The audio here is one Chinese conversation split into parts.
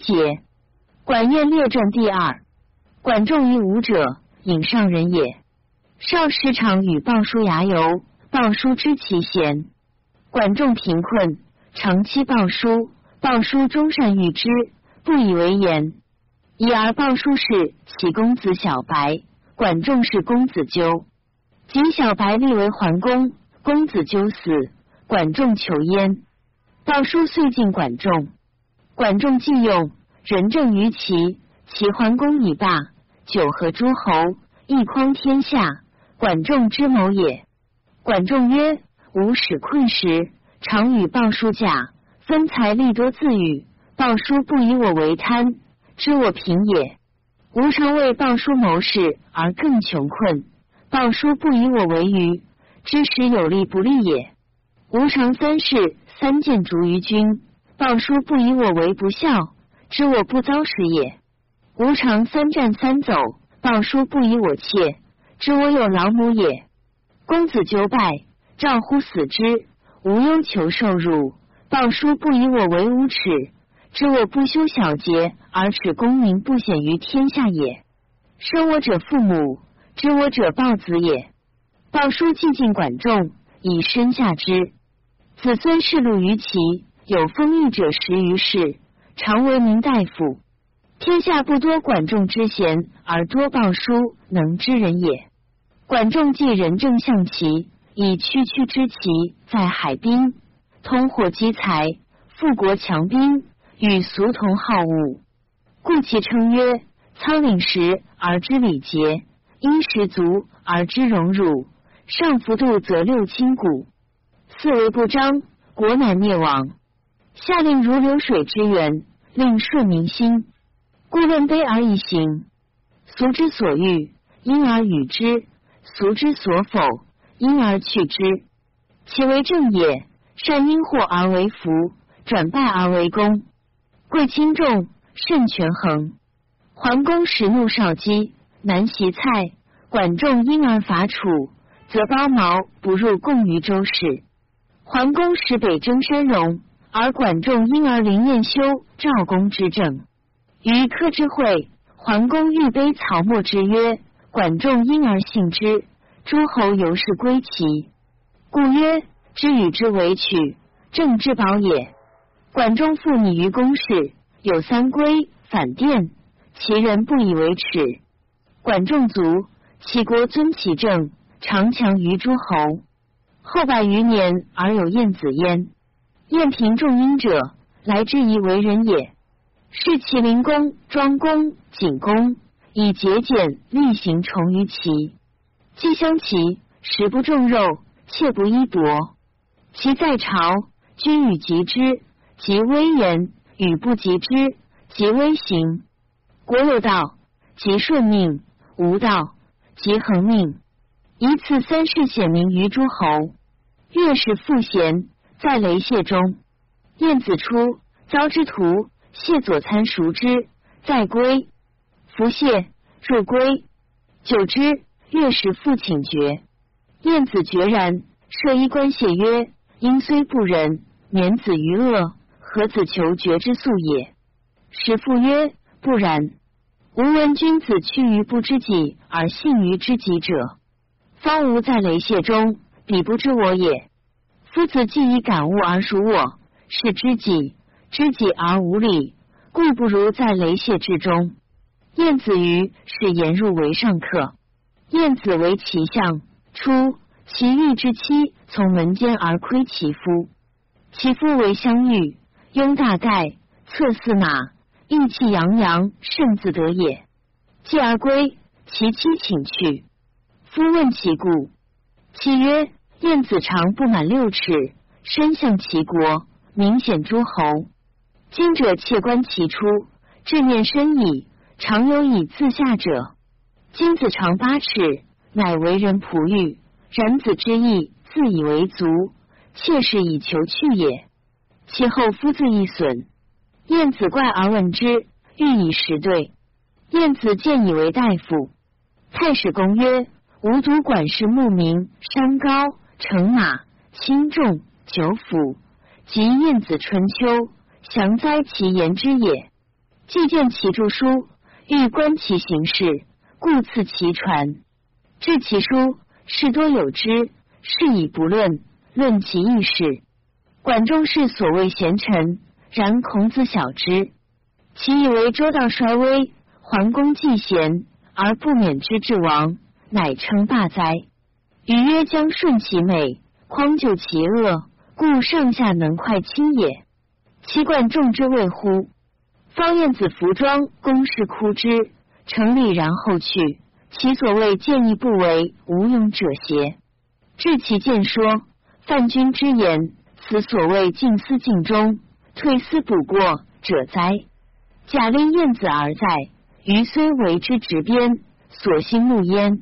解，管晏列传第二。管仲于武者，隐上人也。少时常与鲍叔牙游，鲍叔知其贤。管仲贫困，长期鲍叔，鲍叔终善遇之，不以为言。已而鲍叔是其公子小白，管仲是公子纠。及小白立为桓公，公子纠死，管仲求焉。鲍叔遂进管仲，管仲既用，仁政于齐，齐桓公以霸，九合诸侯，一匡天下。管仲之谋也。管仲曰：“吾使困时，常与鲍叔假，分财利多自与。鲍叔不以我为贪。”知我贫也，吾常为鲍叔谋事而更穷困。鲍叔不以我为愚，知时有利不利也。吾常三事三见逐于君，鲍叔不以我为不孝，知我不遭时也。吾常三战三走，鲍叔不以我怯，知我有老母也。公子纠败，赵乎死之，无忧求受辱。鲍叔不以我为无耻。知我不修小节，而耻功名不显于天下也。生我者父母，知我者豹子也。鲍叔既进管仲，以身下之。子孙世禄于齐，有封邑者十余世，常为民大夫。天下不多管仲之贤，而多鲍叔能知人也。管仲既仁政象齐，以区区之齐在海滨，通货积财，富国强兵。与俗同好恶，故其称曰：仓廪实而知礼节，衣食足而知荣辱。上浮度则六亲古，四维不张，国乃灭亡。下令如流水之源，令顺民心。故论卑而易行，俗之所欲，因而与之；俗之所否，因而去之。其为正也。善因祸而为福，转败而为功。贵轻重，慎权衡。桓公时怒少姬，难袭蔡。管仲因而伐楚，则包茅不入贡于周氏。桓公时北征山戎，而管仲因而临燕修赵公之政。于柯之会，桓公欲卑曹沫之曰：“管仲因而信之，诸侯由是归齐。故曰：知与之为取，政之宝也。”管仲复拟于公事，有三归反殿，其人不以为耻。管仲卒，齐国尊其政，长强于诸侯。后百余年而有晏子焉。晏平仲殷者，来之以为人也。是齐灵公、庄公、景公以节俭厉行崇于齐。既相齐，食不重肉，切不衣帛。其在朝，君与及之。及威严，与不及之；及威行，国有道；及顺命，无道；及恒命，以此三事显明于诸侯。越是复贤，在雷谢中。晏子出，遭之徒，谢左参熟之，在归。弗谢，入归。久之，越是复请绝。晏子决然，设衣冠谢曰：“因虽不仁，免子于恶。”何子求绝之素也？使父曰：不然。吾闻君子屈于不知己而信于知己者，方无在雷泄中，彼不知我也。夫子既以感悟而属我，是知己；知己而无礼，故不如在雷泄之中。晏子于是言入为上客。晏子为其相，初其欲之妻从门间而窥其夫，其夫为相遇。拥大盖，侧驷马，意气洋洋，甚自得也。继而归，其妻请去。夫问其故，妻曰：晏子长不满六尺，身向齐国，明显诸侯。今者窃观其出，志念深矣，常有以自下者。今子长八尺，乃为人仆欲。然子之意，自以为足，妾是以求去也。其后夫自亦损。晏子怪而问之，欲以实对。晏子见以为大夫。太史公曰：吾独管事牧民，山高，乘马，轻重，九府，及晏子春秋，详哉其言之也。既见其著书，欲观其行事，故赐其传。至其书，事多有之，是以不论，论其意事。管仲是所谓贤臣，然孔子晓之。其以为周道衰微，桓公既贤，而不免之至亡，乃称霸哉。禹曰：将顺其美，匡救其恶，故上下能快亲也。其冠众之谓乎？方晏子服装，公事哭之，成立然后去。其所谓见义不为，无勇者邪？至其见说，犯君之言，此所谓静思静中，退思补过者哉？假令晏子而在，余虽为之执鞭，所兴怒焉。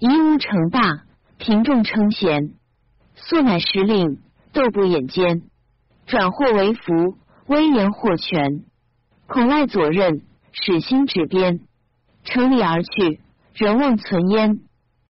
夷吾成霸，平众称贤，素乃时令，斗不掩奸，转祸为福，威严获全。孔赖左任，使心指鞭，乘礼而去，人望存焉。